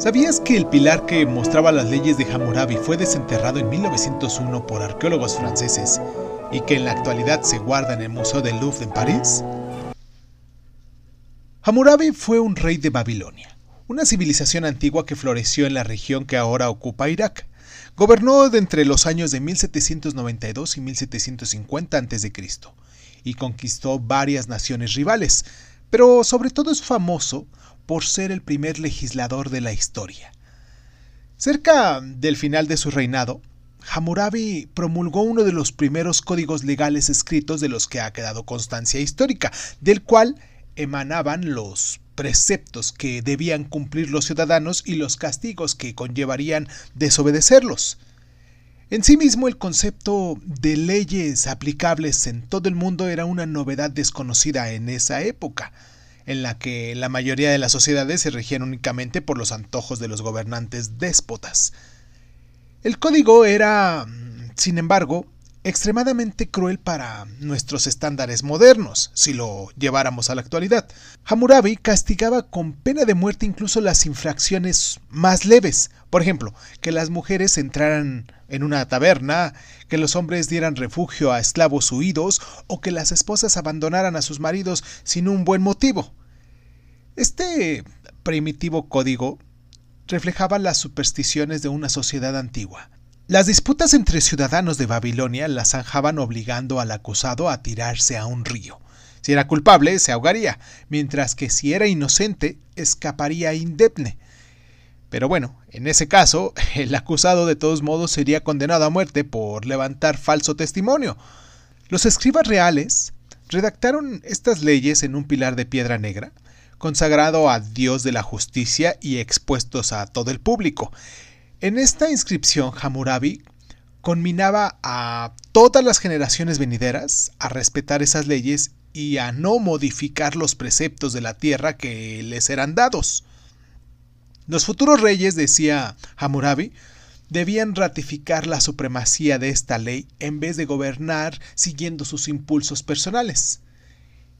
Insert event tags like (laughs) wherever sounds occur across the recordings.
¿Sabías que el pilar que mostraba las leyes de Hammurabi fue desenterrado en 1901 por arqueólogos franceses y que en la actualidad se guarda en el Museo del Louvre en París? Hammurabi fue un rey de Babilonia, una civilización antigua que floreció en la región que ahora ocupa Irak. Gobernó de entre los años de 1792 y 1750 a.C. y conquistó varias naciones rivales, pero sobre todo es famoso por ser el primer legislador de la historia. Cerca del final de su reinado, Hammurabi promulgó uno de los primeros códigos legales escritos de los que ha quedado constancia histórica, del cual emanaban los preceptos que debían cumplir los ciudadanos y los castigos que conllevarían desobedecerlos. En sí mismo el concepto de leyes aplicables en todo el mundo era una novedad desconocida en esa época en la que la mayoría de las sociedades se regían únicamente por los antojos de los gobernantes déspotas. El código era, sin embargo, extremadamente cruel para nuestros estándares modernos, si lo lleváramos a la actualidad. Hammurabi castigaba con pena de muerte incluso las infracciones más leves, por ejemplo, que las mujeres entraran en una taberna, que los hombres dieran refugio a esclavos huidos o que las esposas abandonaran a sus maridos sin un buen motivo. Este primitivo código reflejaba las supersticiones de una sociedad antigua. Las disputas entre ciudadanos de Babilonia las zanjaban obligando al acusado a tirarse a un río. Si era culpable, se ahogaría, mientras que si era inocente, escaparía indemne. Pero bueno, en ese caso, (laughs) el acusado de todos modos sería condenado a muerte por levantar falso testimonio. Los escribas reales redactaron estas leyes en un pilar de piedra negra, consagrado a Dios de la justicia y expuestos a todo el público. En esta inscripción Hammurabi conminaba a todas las generaciones venideras a respetar esas leyes y a no modificar los preceptos de la tierra que les eran dados. Los futuros reyes, decía Hammurabi, debían ratificar la supremacía de esta ley en vez de gobernar siguiendo sus impulsos personales.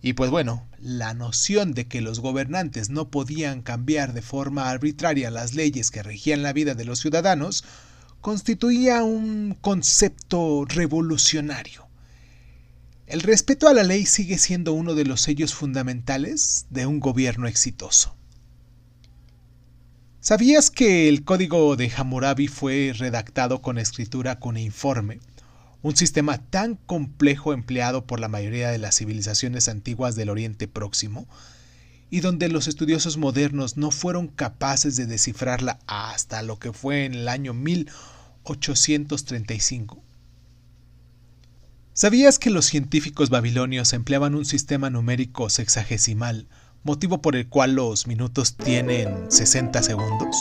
Y pues bueno, la noción de que los gobernantes no podían cambiar de forma arbitraria las leyes que regían la vida de los ciudadanos constituía un concepto revolucionario. El respeto a la ley sigue siendo uno de los sellos fundamentales de un gobierno exitoso. ¿Sabías que el código de Hammurabi fue redactado con escritura cuneiforme? Un sistema tan complejo empleado por la mayoría de las civilizaciones antiguas del Oriente Próximo, y donde los estudiosos modernos no fueron capaces de descifrarla hasta lo que fue en el año 1835. ¿Sabías que los científicos babilonios empleaban un sistema numérico sexagesimal, motivo por el cual los minutos tienen 60 segundos?